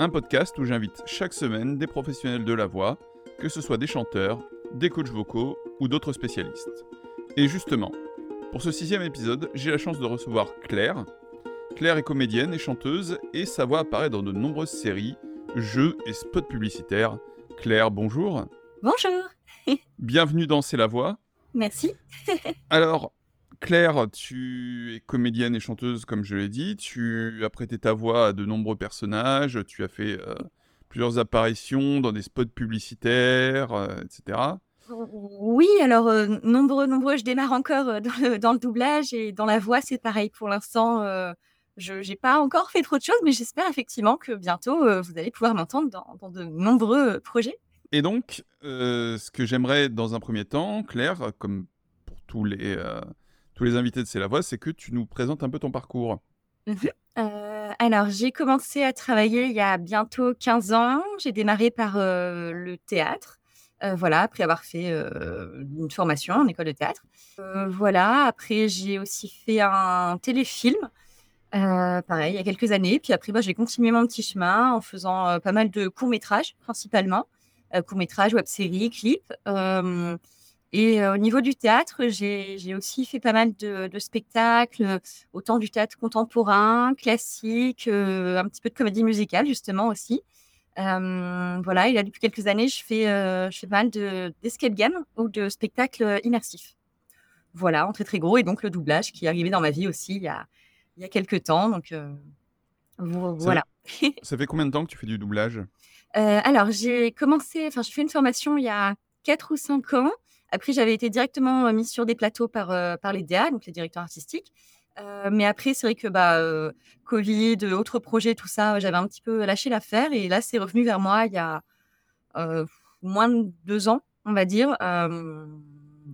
un podcast où j'invite chaque semaine des professionnels de la voix, que ce soit des chanteurs, des coachs vocaux ou d'autres spécialistes. Et justement, pour ce sixième épisode, j'ai la chance de recevoir Claire. Claire est comédienne et chanteuse et sa voix apparaît dans de nombreuses séries, jeux et spots publicitaires. Claire, bonjour. Bonjour. Bienvenue dans C'est la voix. Merci. Alors, Claire, tu es comédienne et chanteuse, comme je l'ai dit. Tu as prêté ta voix à de nombreux personnages. Tu as fait euh, plusieurs apparitions dans des spots publicitaires, euh, etc. Oui, alors euh, nombreux, nombreux. Je démarre encore dans le, dans, le, doublage et dans la voix, c'est pareil. Pour l'instant, je n'ai pas encore fait trop de choses, mais j'espère effectivement que bientôt, vous allez pouvoir m'entendre dans, dans, de nombreux projets. Et donc, ce que j'aimerais dans un premier temps, Claire, comme pour tous les tous les invités de C'est la Voix, c'est que tu nous présentes un peu ton parcours. Mhm. Euh, alors, j'ai commencé à travailler il y a bientôt 15 ans. J'ai démarré par euh, le théâtre. Euh, voilà, après avoir fait une formation en école de théâtre. voilà, après j'ai aussi fait un téléfilm, pareil, il y a quelques années. Puis après, bah, j'ai continué mon petit chemin en faisant pas mal de courts-métrages, principalement. courts-métrages, web-séries, clips. Et au niveau du théâtre, j'ai aussi fait pas mal de, spectacles, autant du théâtre contemporain, classique, un petit peu de comédie musicale justement aussi. voilà, et là depuis quelques années, je fais, je fais pas mal d'escape game ou de spectacles immersifs. Voilà, en très très gros, et donc le doublage qui est arrivé dans ma vie aussi il y a, il y a quelques temps. Donc voilà. Ça, fait combien de temps que tu fais du doublage? Alors j'ai commencé, enfin je fais une formation il y a 4 ou 5 ans. Après, j'avais été directement mise sur des plateaux par, par les DA, donc les directeurs artistiques. mais après, c'est vrai que bah, Covid, autres projets, tout ça, j'avais un petit peu lâché l'affaire. Et là, c'est revenu vers moi il y a moins de deux ans, on va dire.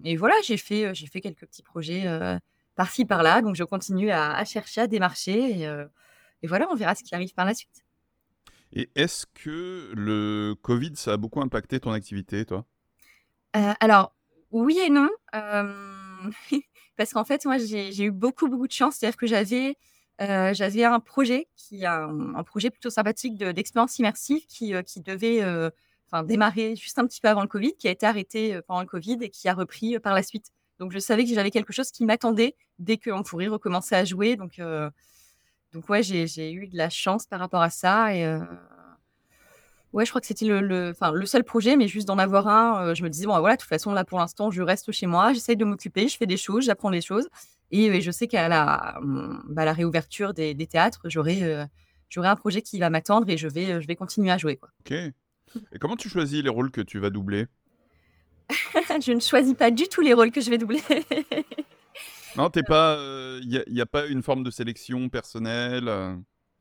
et voilà, j'ai fait, j'ai fait quelques petits projets par-ci, par-là. Donc, je continue à, chercher, à démarcher. Et, et, voilà, on verra ce qui arrive par la suite. Et est-ce que le Covid, ça a beaucoup impacté ton activité, toi? Alors, oui et non. parce qu'en fait, moi, j'ai eu beaucoup, beaucoup de chance. C'est-à-dire que j'avais un projet, qui un, un projet plutôt sympathique d'expérience immersive qui, qui devait démarrer juste un petit peu avant le Covid, qui a été arrêté pendant le Covid et qui a repris par la suite. Donc, je savais que j'avais quelque chose qui m'attendait dès qu'on pourrait recommencer à jouer. Donc, donc ouais, j'ai eu de la chance par rapport à ça. Et, Ouais, je crois que c'était le, le, le seul projet, mais juste d'en avoir un, euh, je me disais, bon, voilà, de toute façon, là, pour l'instant, je reste chez moi, j'essaye de m'occuper, je fais des choses, j'apprends des choses. Et, je sais qu'à la, hum, bah, la réouverture des, des théâtres, j'aurai euh, j'aurai un projet qui va m'attendre et je vais, euh, je vais continuer à jouer. Quoi. Ok. Et comment tu choisis les rôles que tu vas doubler? Je ne choisis pas du tout les rôles que je vais doubler. non, t'es pas. Il n'y a, a, pas une forme de sélection personnelle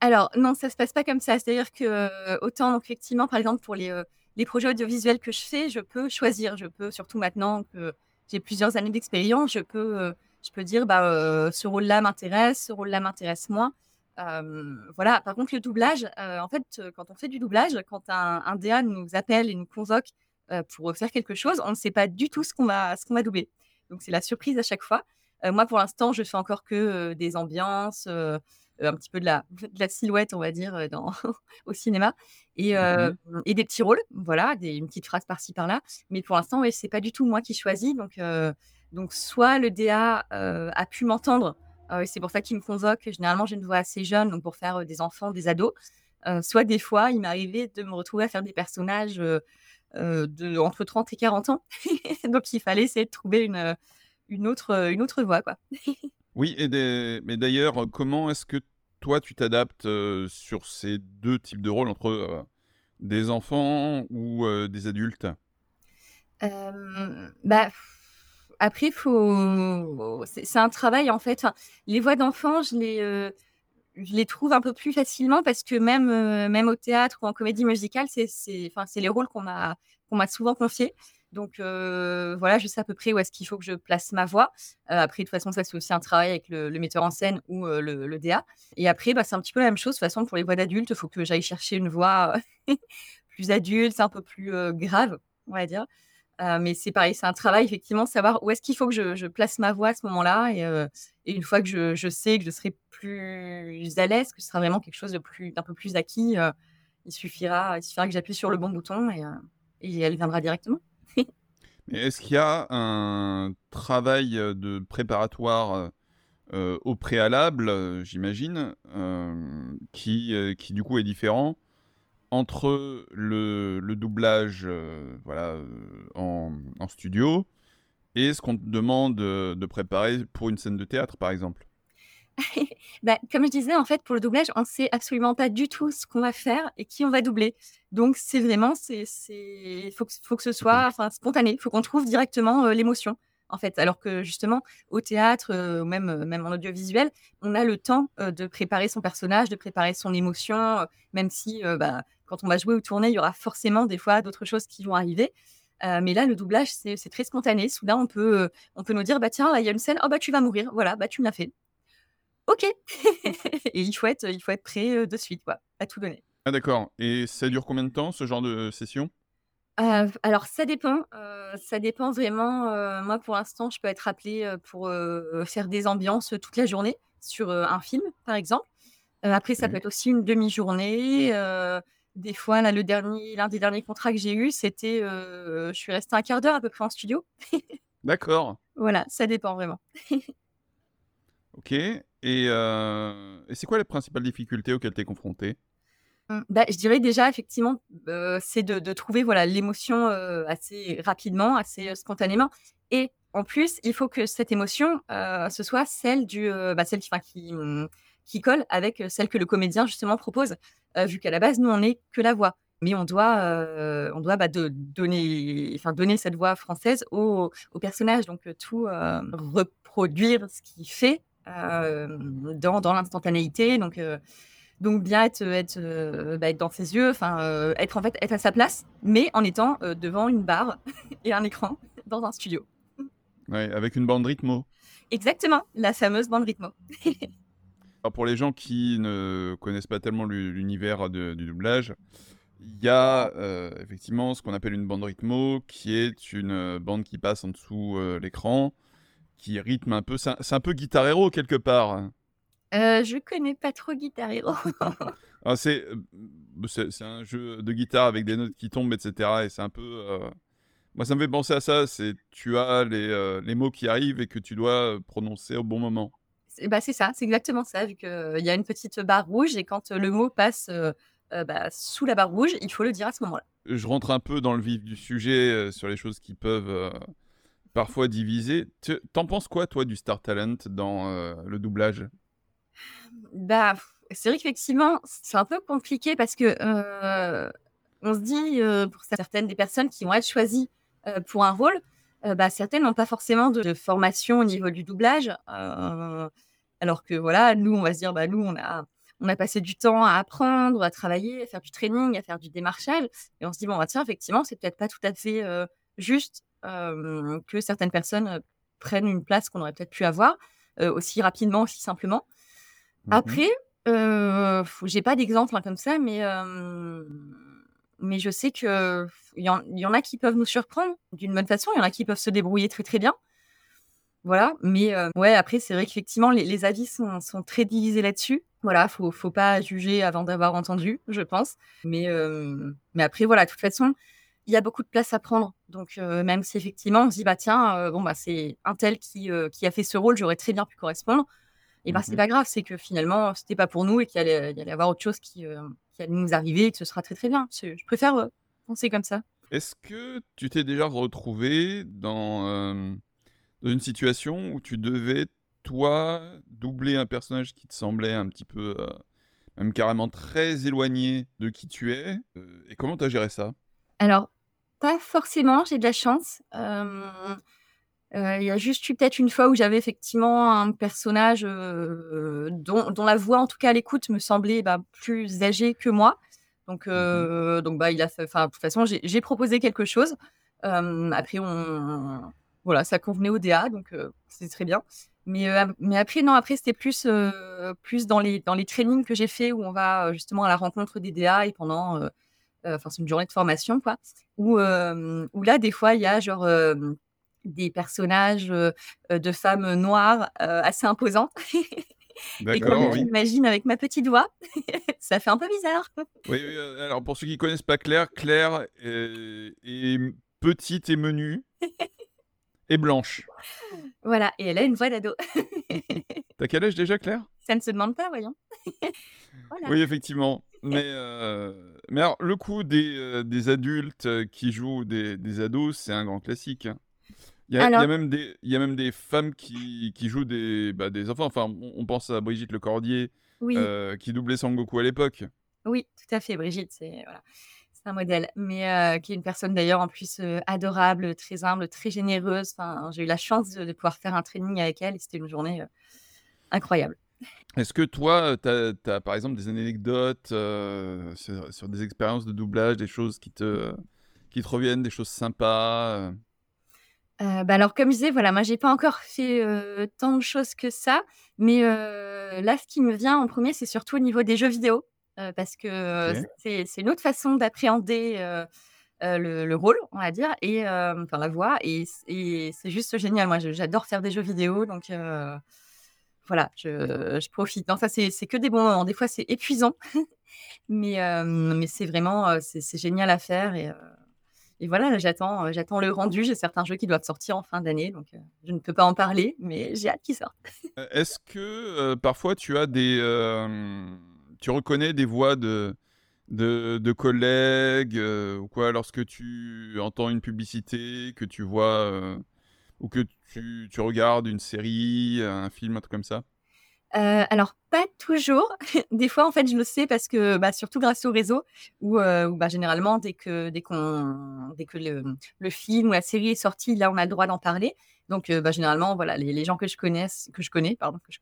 alors non, ça se passe pas comme ça. C'est-à-dire que, autant effectivement, par exemple, pour les, les projets audiovisuels que je fais, je peux choisir. Je peux, surtout maintenant que j'ai plusieurs années d'expérience, je peux, je peux dire, bah, ce rôle-là m'intéresse, ce rôle-là m'intéresse moins. voilà. Par contre, le doublage, en fait, quand on fait du doublage, quand un, un DA nous appelle et nous convoque pour faire quelque chose, on ne sait pas du tout ce qu'on va, ce qu'on va doubler. Donc, c'est la surprise à chaque fois. moi, pour l'instant, je fais encore que des ambiances, un petit peu de la, de la silhouette, on va dire, dans, au cinéma. Et, mmh et, des petits rôles, voilà, des, une petite phrase par-ci, par-là. Mais pour l'instant, ouais, c'est pas du tout moi qui choisis. Donc, donc soit le DA a pu m'entendre, c'est pour ça qu'il me convoque. Généralement, j'ai une voix assez jeune, donc pour faire des enfants, des ados. soit des fois, il m'arrivait de me retrouver à faire des personnages de entre 30 et 40 ans. donc il fallait essayer de trouver une, une, autre, une autre voix. Quoi. Oui, et mais d'ailleurs, comment est-ce que toi, tu t'adaptes sur ces deux types de rôles entre des enfants ou des adultes? Bah, Après, faut... c'est un travail en fait. les voix d'enfants, je les, je les trouve un peu plus facilement parce que même, même au théâtre ou en comédie musicale, c'est les rôles qu'on m'a qu'on m'a souvent confiés. Donc voilà, je sais à peu près où est-ce qu'il faut que je place ma voix. Après de toute façon, ça c'est aussi un travail avec le metteur en scène ou le DA et après, bah, c'est un petit peu la même chose. De toute façon, pour les voix d'adultes, il faut que j'aille chercher une voix, plus adulte, un peu plus, grave, on va dire. Mais c'est pareil, c'est un travail effectivement, savoir où est-ce qu'il faut que je place ma voix à ce moment-là et une fois que je sais que je serai plus à l'aise, que ce sera vraiment quelque chose d'un peu plus acquis, il suffira suffira que j'appuie sur le bon bouton et elle viendra directement. Est-ce qu'il y a un travail, heu, de préparatoire, heu heu, au préalable, j'imagine, qui, du coup est différent entre le doublage, voilà, en en studio et ce qu'on te demande, de préparer pour une scène de théâtre, par exemple? Bah, comme je disais, en fait, pour le doublage, on sait absolument pas du tout ce qu'on va faire et qui on va doubler. Donc c'est vraiment c'est c'est faut que faut que ce soit, enfin, spontané. Il Faut qu'on trouve directement, heu, l'émotion, en fait. Alors que justement, au théâtre, heu, ou même, en audiovisuel, on a le temps, de préparer son personnage, de préparer son émotion, même si, bah, quand on va jouer ou tourner, il y aura forcément des fois d'autres choses qui vont arriver. Mais là, le doublage, c'est c'est très spontané. Soudain, on peut, on peut nous dire: «Bah, tiens, là, il y a une scène, oh, bah, tu vas mourir. Voilà, bah, tu me l'as fait». OK et il faut être, il faut être prêt, de suite quoi, à tout donner. Ah d'accord et ça dure combien de temps, ce genre de session? Heu, alors ça dépend, ça dépend vraiment, moi pour l'instant je peux être appelée, pour, faire des ambiances, toute la journée sur, un film par exemple. Après ça peut OK. être aussi une demi-journée, des fois là le dernier l'un des derniers contrats que j'ai eu c'était, je suis restée un quart d'heure à peu près en studio. D'accord. Voilà, ça dépend vraiment. OK et heu et c'est quoi les principales difficultés auxquelles tu es confronté? Mmh, bah, je dirais déjà effectivement, heu, c'est de trouver voilà l'émotion, heu, assez rapidement, assez, spontanément et en plus, il faut que cette émotion, ce soit celle du, bah, celle qui qui, mmh, qui colle avec, celle que le comédien justement propose. Vu qu'à la base, nous, on n'est que la voix, mais on doit, on doit, bah, de donner enfin donner cette voix française au au personnage donc tout, reproduire ce qu'il fait, dans dans l'instantanéité donc heu donc bien être, être, heu, bah, être dans ses yeux, enfin, être en fait être à sa place, mais en étant, devant une barre et un écran dans un studio. Ouais, avec une bande rythmo. Exactement, la fameuse bande rythmo. Alors pour les gens qui ne connaissent pas tellement l'u l'univers du doublage, il y a, effectivement ce qu'on appelle une bande rythmo, qui est une, bande qui passe en dessous, heu, l'écran, qui rythme un peu c'est un peu Guitar Hero quelque part. Heu, je connais pas trop Guitar Hero. Ah c'est, heu, b c'est un jeu de guitare avec des notes qui tombent et cetera et c'est un peu, heu moi ça me fait penser à ça, c'est tu as les, heu, les mots qui arrivent et que tu dois, prononcer au bon moment. C'est bah, c'est ça, c'est exactement ça, vu qu'il y a une petite barre rouge et quand, le mot passe, bah, sous la barre rouge, il faut le dire à ce moment-là. Je rentre un peu dans le vif du sujet, sur les choses qui peuvent, parfois diviser. Tu tu penses quoi toi du star talent dans, heu, le doublage? Bah, c'est vrai qu'effectivement, c'est un peu compliqué parce que, heu, on se dit, heu, pour certaines des personnes qui vont être choisies, pour un rôle, bah, certaines n'ont pas forcément de formation au niveau du doublage, alors que voilà, nous, on va se dire: «Bah, nous, on a on a passé du temps à apprendre, à travailler, à faire du training, à faire du démarchage» et on se dit: «Bon, bah, tiens, effectivement, c'est peut-être pas tout à fait, juste, hem, que certaines personnes, heu, prennent une place qu'on aurait peut-être pu avoir, heu, aussi rapidement, aussi simplement». Mmh Après, heu, j'ai pas d'exemple, hein, comme ça, mais mais je sais qu'il y en y en a qui peuvent nous surprendre d'une bonne façon, il y en a qui peuvent se débrouiller très, très bien. Voilà, mais ouais, après, c'est vrai qu'effectivement, les les avis sont sont très divisés là-dessus. Voilà, faut faut pas juger avant d'avoir entendu, je pense. Mais mais après, voilà, de toute façon, il y a beaucoup de place à prendre. Donc heu, même si effectivement, on se dit: «Bah, tiens, heu, bon, bah, c'est un tel qui, heu, qui a fait ce rôle, j'aurais très bien pu correspondre». Et ben, c'est Mmh pas grave, c'est que finalement, c'était pas pour nous et qu'il allait y allait avoir autre chose qui, qui allait nous arriver et que ce sera très, très bien. Je préfère, penser comme ça. Est-ce que tu t'es déjà retrouvé dans, dans une situation où tu devais, toi, doubler un personnage qui te semblait un petit peu, même carrément très éloigné de qui tu es? Et comment tu as géré ça? Alors, pas forcément, j'ai de la chance. Hem, il y a juste eu peut-être une fois où j'avais effectivement un personnage dont, dont, la voix, en tout cas à l'écoute, me semblait bah, plus âgée que moi. Donc, mmh donc bah, il a enfin, de toute façon, j'ai proposé quelque chose. après, on, voilà, ça convenait au DA, donc c'est très bien. Mais, mais après, non, après, c'était plus, plus dans, les, dans les trainings que j'ai fait où on va justement à la rencontre des DA et pendant, enfin, c'est une journée de formation, quoi. Où, où là, des fois, il y a genre des personnages de femmes noires assez imposantes. Et oui. j'imagine avec ma petite voix, ça fait un peu bizarre. Oui, alors pour ceux qui connaissent pas Claire, Claire est petite et menue et blanche. Voilà, et elle a une voix d'ado. T'as quel âge déjà, Claire? Ça ne se demande pas, voyons. Oui, effectivement. Mais, euh, mais alors, le coup des, euh, des adultes qui jouent des, des ados, c'est un grand classique. Hein. Il y, a, il, y a même des, il y a même des femmes qui, qui jouent des, bah, des enfants. Enfin, on, pense à Brigitte Lecordier, oui. euh, qui doublait Sangoku à l'époque. Oui, tout à fait. Brigitte, c'est voilà un modèle, mais qui est une personne d'ailleurs en plus adorable, très humble, très généreuse. Enfin, j'ai eu la chance de, pouvoir faire un training avec elle et c'était une journée incroyable. Est-ce que toi, tu as, par exemple des anecdotes sur, des expériences de doublage, des choses qui te, qui te reviennent, des choses sympas bah alors comme je disais, voilà, moi j'ai pas encore fait tant de choses que ça, mais là ce qui me vient en premier, c'est surtout au niveau des jeux vidéo parce que c'est une autre façon d'appréhender le, rôle, on va dire, et enfin la voix, et, c'est juste génial. Moi, j'adore faire des jeux vidéo, donc voilà, je, profite. Non, ça, c'est que des bons moments. Des fois, c'est épuisant, mais, mais c'est vraiment c'est génial à faire. Et, et voilà, j'attends j'attends le rendu. J'ai certains jeux qui doivent sortir en fin d'année, donc je ne peux pas en parler, mais j'ai hâte qu'ils sortent. Est-ce que parfois tu as des tu reconnais des voix de, de, collègues euh, ou quoi lorsque tu entends une publicité, que tu vois euh, ou que tu, regardes une série, un film, un truc comme ça? Euh, alors, pas toujours. Des fois, en fait, je le sais parce que, bah, surtout grâce au réseau, où, bah, généralement, dès que, dès qu'on, dès que le, le, film ou la série est sorti, là, on a le droit d'en parler. Donc, bah, généralement, voilà, les, gens que je connais, que je connais, pardon, que je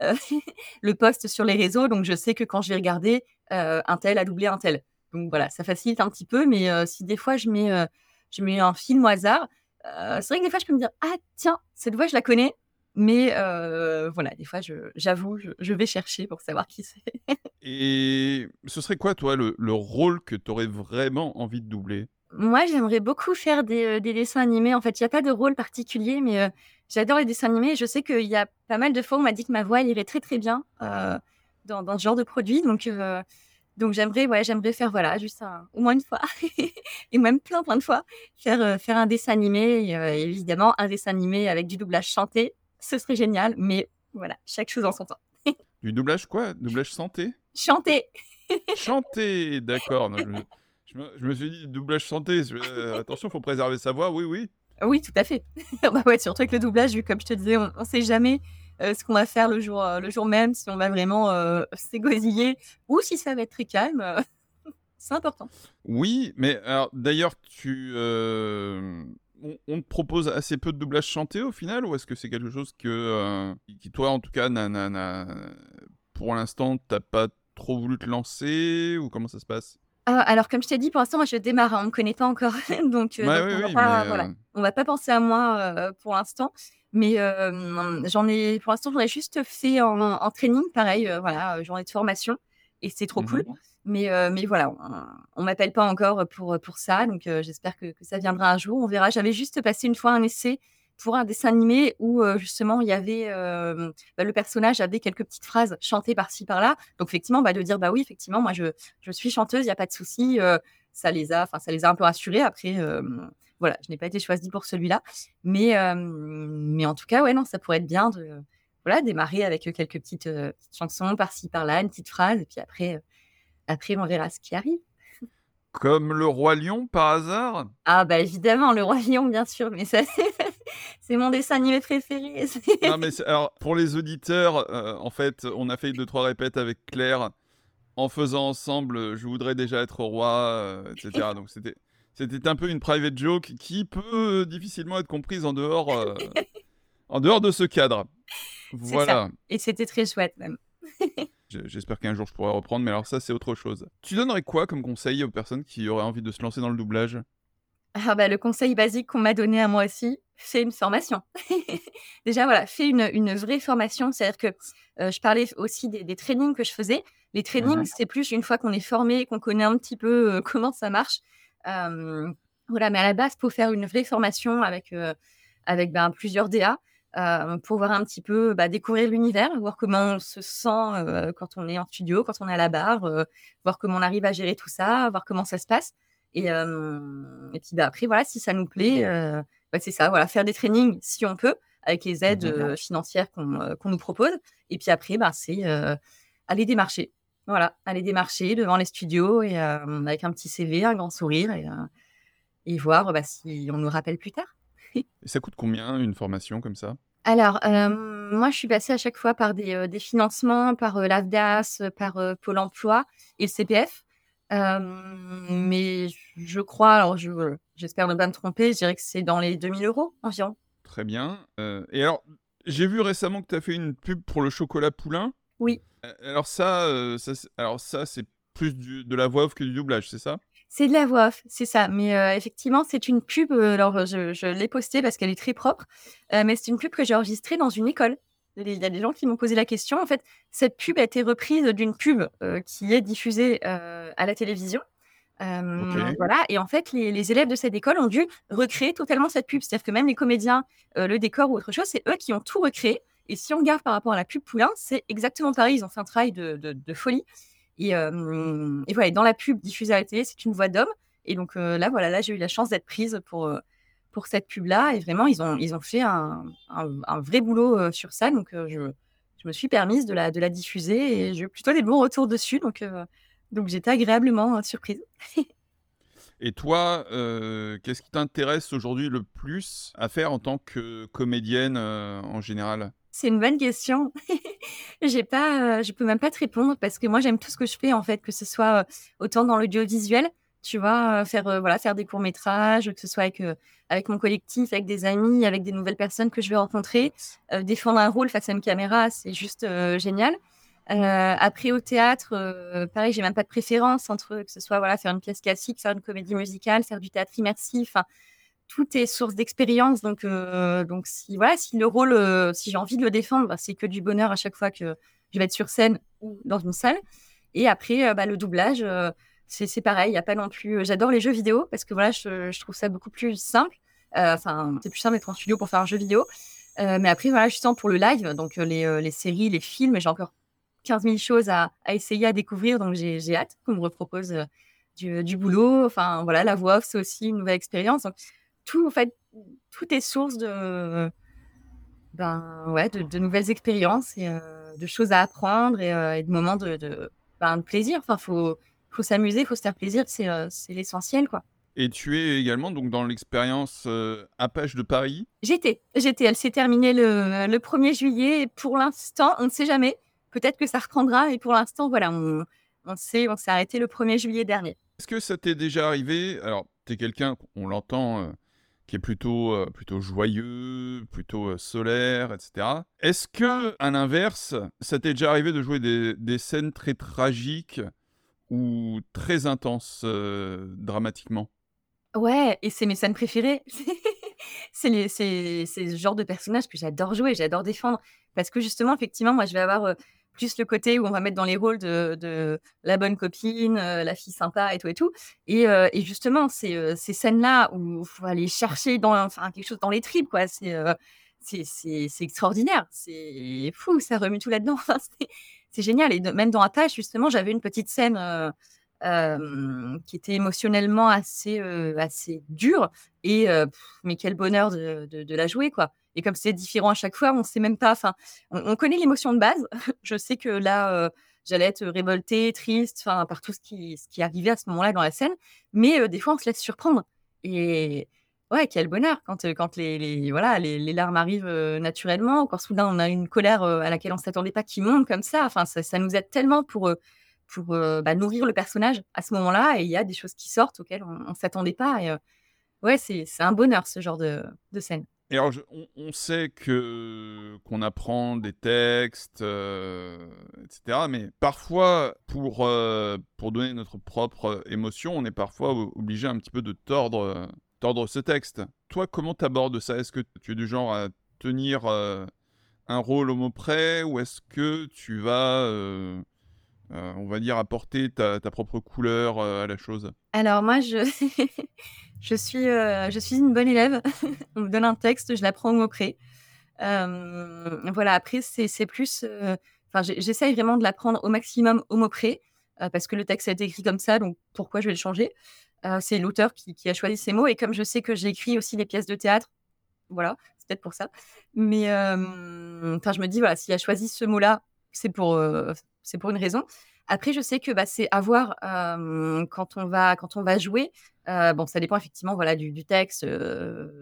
le poste sur les réseaux. Donc, je sais que quand je vais regarder, un tel a doublé un tel. Donc voilà, ça facilite un petit peu. Mais si des fois je mets, je mets un film au hasard, c'est vrai que des fois je peux me dire ah tiens cette voix je la connais. Mais voilà, des fois, j'avoue, je, vais chercher pour savoir qui c'est. Et ce serait quoi, toi, le, le rôle que tu aurais vraiment envie de doubler? Moi, j'aimerais beaucoup faire des, euh, des dessins animés. En fait, il y a pas de rôle particulier, mais euh, j'adore les dessins animés. Je sais qu'il y a pas mal de fois, on m'a dit que ma voix, elle irait très, très bien euh, dans, dans ce genre de produit. Donc, donc j'aimerais, ouais, j'aimerais faire, voilà, juste au moins une fois, et même plein, plein de fois, faire, faire un dessin animé. évidemment, un dessin animé avec du doublage chanté, ce serait génial. Mais voilà, chaque chose en son temps. du doublage quoi? Doublage santé? Chanté. chanté, d'accord. Je me, suis dit, doublage santé, euh, attention, faut préserver sa voix, oui, oui. Oui, tout à fait. bah ouais, surtout avec le doublage, vu comme je te disais, on ne sait jamais euh, ce qu'on va faire le jour, euh, le jour même, si on va vraiment s'égosiller ou si ça va être très calme. c'est important. Oui, mais d'ailleurs, tu, on, te propose assez peu de doublage chanté au final, ou est-ce que c'est quelque chose que, qui, toi, en tout cas, pour l'instant, t'as pas trop voulu te lancer, ou comment ça se passe? Ah, alors comme je t'ai dit, pour l'instant, moi je démarre, hein, on ne me connaît pas encore, donc, on ne va pas penser à moi, pour l'instant. Mais, j'en ai pour l'instant, j'en ai juste fait en training, pareil, voilà, journée de formation et c'est trop cool. Mmh mais, mais voilà, on ne m'appelle pas encore, pour, pour ça, donc, j'espère que que ça viendra un jour, on verra. J'avais juste passé une fois un essai pour un dessin animé où justement il y avait bah, le personnage avait quelques petites phrases chantées par-ci par-là. Donc effectivement, bah, de dire bah oui, effectivement, moi je, je suis chanteuse, il n'y a pas de souci. Ça les a, enfin ça les a un peu rassurés. Après, voilà, je n'ai pas été choisie pour celui-là, mais mais en tout cas, ouais non, ça pourrait être bien de voilà démarrer avec quelques petites, petites chansons par-ci par-là, une petite phrase, et puis après après on verra ce qui arrive. Comme le roi lion par hasard? Ah bah évidemment, le roi lion bien sûr, mais ça c'est mon dessin animé préféré. non mais alors pour les auditeurs, euh, en fait, on a fait deux trois répètes avec Claire en faisant ensemble. Je voudrais déjà être roi, euh, etc. Donc c'était C'était un peu une private joke qui peut difficilement être comprise en dehors, euh, en dehors de ce cadre. Voilà. Et c'était très chouette même. J'espère qu'un jour je pourrai reprendre, mais alors ça c'est autre chose. Tu donnerais quoi comme conseil aux personnes qui auraient envie de se lancer dans le doublage? Ah bah, le conseil basique qu'on m'a donné à moi aussi, fais une formation. Déjà, voilà, fais une, une vraie formation. C'est-à-dire que euh, je parlais aussi des, des, trainings que je faisais. Les trainings, c'est plus une fois qu'on est formé, qu'on connaît un petit peu euh, comment ça marche. Euh, voilà, mais à la base, pour faire une vraie formation avec, avec ben, plusieurs DA. pour voir un petit peu, bah, découvrir l'univers, voir comment on se sent quand on est en studio, quand on est à la barre, voir comment on arrive à gérer tout ça, voir comment ça se passe. Et, et puis bah, après, voilà, si ça nous plaît, bah, c'est ça, voilà, faire des trainings si on peut, avec les aides financières qu'on nous propose. Et puis après, bah, c'est aller démarcher. Voilà, aller démarcher devant les studios et avec un petit CV, un grand sourire et, et voir bah, si on nous rappelle plus tard. ça coûte combien une formation comme ça? Alors, moi, je suis passée à chaque fois par des, des financements, par l'AFDAS, par Pôle emploi et le CPF mais je crois, alors je, j'espère ne pas me tromper, je dirais que c'est dans les 2000 euros environ. Très bien. et alors, j'ai vu récemment que tu as fait une pub pour le chocolat poulain. Oui. alors ça, ça alors ça c'est plus de la voix off que du doublage, c'est ça? C'est de la voix off, c'est ça. Mais effectivement, c'est une pub, alors je, je l'ai postée parce qu'elle est très propre, mais c'est une pub que j'ai enregistrée dans une école. Il y a des gens qui m'ont posé la question. En fait, cette pub a été reprise d'une pub euh, qui est diffusée euh, à la télévision. Euh, voilà. Et en fait, les, élèves de cette école ont dû recréer totalement cette pub. C'est-à-dire que même les comédiens, le décor ou autre chose, c'est eux qui ont tout recréé. Et si on regarde par rapport à la pub Poulain, c'est exactement pareil. Ils ont fait un travail de, folie. Et, et, voilà, dans la pub diffusée à la télé, c'est une voix d'homme. Et donc là, voilà, là, j'ai eu la chance d'être prise pour, pour cette pub-là. Et vraiment, ils ont, ils ont fait un, un, vrai boulot sur ça. Donc, je, je, me suis permise de la, de la diffuser et j'ai plutôt des bons retours dessus. Donc, donc j'étais agréablement surprise. et toi, qu'est-ce qui t'intéresse aujourd'hui le plus à faire en tant que comédienne en général? C'est une bonne question. j'ai pas, je peux même pas te répondre parce que moi j'aime tout ce que je fais en fait, que ce soit autant dans l'audiovisuel tu vois, faire voilà, faire des courts métrages, que ce soit avec avec mon collectif, avec des amis, avec des nouvelles personnes que je vais rencontrer, défendre un rôle face à une caméra, c'est juste génial. après au théâtre, pareil, j'ai même pas de préférence entre que ce soit voilà faire une pièce classique, faire une comédie musicale, faire du théâtre immersif. tout est source d'expérience, donc donc si voilà si le rôle, si j'ai envie de le défendre, bah, c'est que du bonheur à chaque fois que je vais être sur scène ou dans une salle. Et après, bah, le doublage c'est pareil, il n'y a pas non plus. Euh, j'adore les jeux vidéo parce que voilà, je, trouve ça beaucoup plus simple. Euh, enfin, c'est plus simple d'être en studio pour faire un jeu vidéo. Euh, mais après, voilà, justement pour le live, donc les, séries, les films, j'ai encore 15 000 choses à, essayer, à découvrir. Donc j'ai hâte qu'on me repropose du, boulot. Enfin, voilà, la voix off, c'est aussi une nouvelle expérience. Donc tout, en fait, tout est source de, ben, ouais, de, nouvelles expériences et de choses à apprendre et, de moments de, de, ben, plaisir. Enfin, faut faut s'amuser, il faut se faire plaisir, euh, c'est l'essentiel, quoi. Et tu es également donc dans l'expérience euh, Apache de Paris? J'étais, j'étais. Elle s'est terminée le, le 1er juillet. Et pour l'instant, on ne sait jamais. Peut-être que ça reprendra. Et pour l'instant, voilà, on, on sait, on s'est arrêté le 1er juillet dernier. Est-ce que ça t'est déjà arrivé? Alors, tu es quelqu'un, on l'entend, euh, qui est plutôt, euh, plutôt joyeux, plutôt solaire, etc. Est-ce que, à l'inverse, ça t'est déjà arrivé de jouer des, des scènes très tragiques? Ou très intense euh, dramatiquement? Ouais, et c'est mes scènes préférées. c'est ce genre de personnage que j'adore jouer, j'adore défendre. Parce que justement, effectivement, moi, je vais avoir euh, plus le côté où on va mettre dans les rôles de, la bonne copine, euh, la fille sympa et tout et tout. Et, justement, ces, ces scènes-là où il faut aller chercher dans, enfin, quelque chose dans les tripes, quoi. C'est c'est extraordinaire. C'est fou, ça remue tout là-dedans. c'est génial. Et même dans Attache, justement, j'avais une petite scène qui était émotionnellement assez, assez dure. Et mais quel bonheur de, la jouer, quoi. Et comme c'est différent à chaque fois, on sait même pas. Enfin, on, connaît l'émotion de base. Je sais que là, j'allais être révoltée, triste, enfin, par tout ce qui, ce qui arrivait à ce moment-là dans la scène. Mais des fois, on se laisse surprendre. Et ouais, quel bonheur quand, quand les, voilà, les, larmes arrivent naturellement, quand soudain on a une colère à laquelle on ne s'attendait pas qui monte comme ça. Enfin, ça, nous aide tellement pour, pour bah, nourrir le personnage à ce moment-là. Et il y a des choses qui sortent auxquelles on ne s'attendait pas. Et ouais, c'est un bonheur ce genre de, de scène. Et alors, on, sait que qu'on apprend des textes, etc. Mais parfois, pour, pour donner notre propre émotion, on est parfois obligé un petit peu de tordre, tordre ce texte. Toi, comment t'abordes ça? Est-ce que tu es du genre à tenir un rôle au mot près ou est-ce que tu vas, on va dire, apporter ta, propre couleur à la chose? Alors moi, je... Suis, euh, une bonne élève. On me donne un texte, je l'apprends au mot près. Euh, voilà, après, c'est plus. Euh, enfin, j'essaye vraiment de l'apprendre au maximum au mot près, parce que le texte a été écrit comme ça, donc pourquoi je vais le changer? C'est l'auteur qui, a choisi ces mots, et comme je sais que j'écris aussi des pièces de théâtre, voilà, c'est peut-être pour ça. Mais enfin, je me dis, voilà, s'il a choisi ce mot-là, c'est pour, c'est pour une raison. Après, je sais que bah, c'est à voir quand, on va, quand on va jouer. bon, ça dépend effectivement voilà, du, texte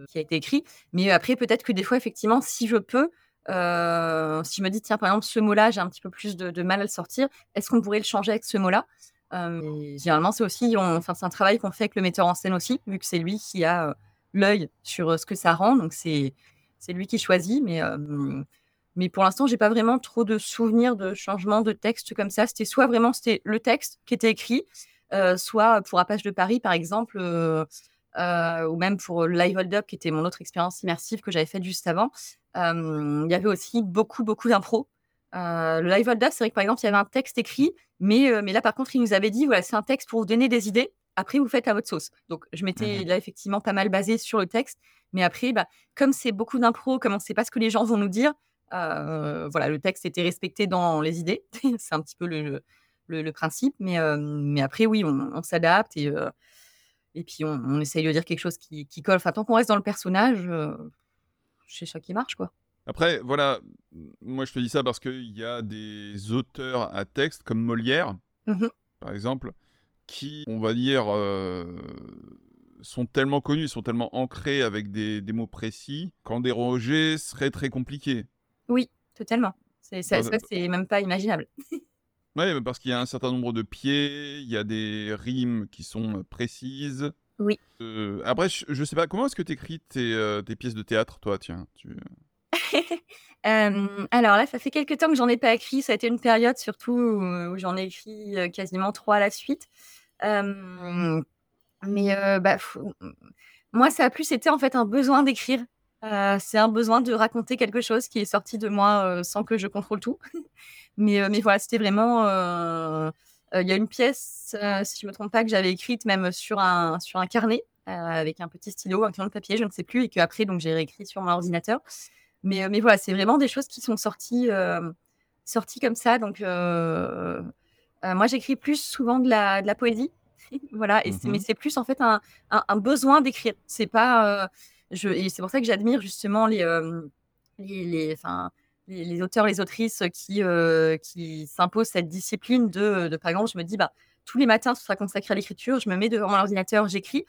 qui a été écrit. Mais après, peut-être que des fois, effectivement, si je peux, si je me dis, tiens, par exemple, ce mot-là, j'ai un petit peu plus de, mal à le sortir, est-ce qu'on pourrait le changer avec ce mot-là? Généralement, c'est aussi, enfin, c'est un travail qu'on fait avec le metteur en scène aussi, vu que c'est lui qui a l'œil sur ce que ça rend. Donc, c'est lui qui choisit. Mais mais pour l'instant, j'ai pas vraiment trop de souvenirs de changement de texte comme ça. C'était soit vraiment c'était le texte qui était écrit, soit pour Apache de Paris, par exemple, ou même pour Live Hold Up, qui était mon autre expérience immersive que j'avais faite juste avant. Il y avait aussi beaucoup, beaucoup d'impro. Le Live Hold Up, c'est vrai que par exemple, il y avait un texte écrit, mais, mais là, par contre, il nous avait dit voilà, c'est un texte pour vous donner des idées. Après, vous faites à votre sauce. Donc, je m'étais mmh là effectivement pas mal basée sur le texte. Mais après, bah, comme c'est beaucoup d'impro, comme on ne sait pas ce que les gens vont nous dire, voilà, le texte était respecté dans les idées. c'est un petit peu le, le, principe. Mais, mais après, oui, on, s'adapte et, et puis on, essaye de dire quelque chose qui, qui colle. Enfin, tant qu'on reste dans le personnage, c'est ça qui marche, quoi. Après, voilà, moi je te dis ça parce qu'il y a des auteurs à texte comme Molière, mmh par exemple, qui, on va dire, sont tellement connus, sont tellement ancrés avec des, des mots précis qu'en déroger serait très compliqué. Oui, totalement. C'est, ça, c'est même pas imaginable. Oui, parce qu'il y a un certain nombre de pieds, il y a des rimes qui sont précises. Oui. Euh, après, je, ne sais pas, comment est-ce que tu écris tes, tes, pièces de théâtre, toi, tiens tu... alors là, ça fait quelques temps que j'en ai pas écrit. Ça a été une période surtout où, j'en ai écrit quasiment trois à la suite. mais bah, moi, ça a plus été en fait un besoin d'écrire. Euh, c'est un besoin de raconter quelque chose qui est sorti de moi euh, sans que je contrôle tout. mais, euh, voilà, c'était vraiment. Il y a une pièce, si je me trompe pas, que j'avais écrite même sur un, sur un carnet avec un petit stylo, un crayon de papier, je ne sais plus, et que après j'ai réécrit sur mon ordinateur. Mais, mais voilà, c'est vraiment des choses qui sont sorties, sorties comme ça. Donc moi, j'écris plus souvent de la, de la poésie. voilà, et mais mmh c'est plus en fait un, un, un besoin d'écrire. C'est pas et c'est pour ça que j'admire justement les, les, les, les, auteurs, les autrices qui, qui s'imposent cette discipline de, de, par exemple, je me dis, bah, tous les matins, ce sera consacré à l'écriture, je me mets devant mon ordinateur, j'écris.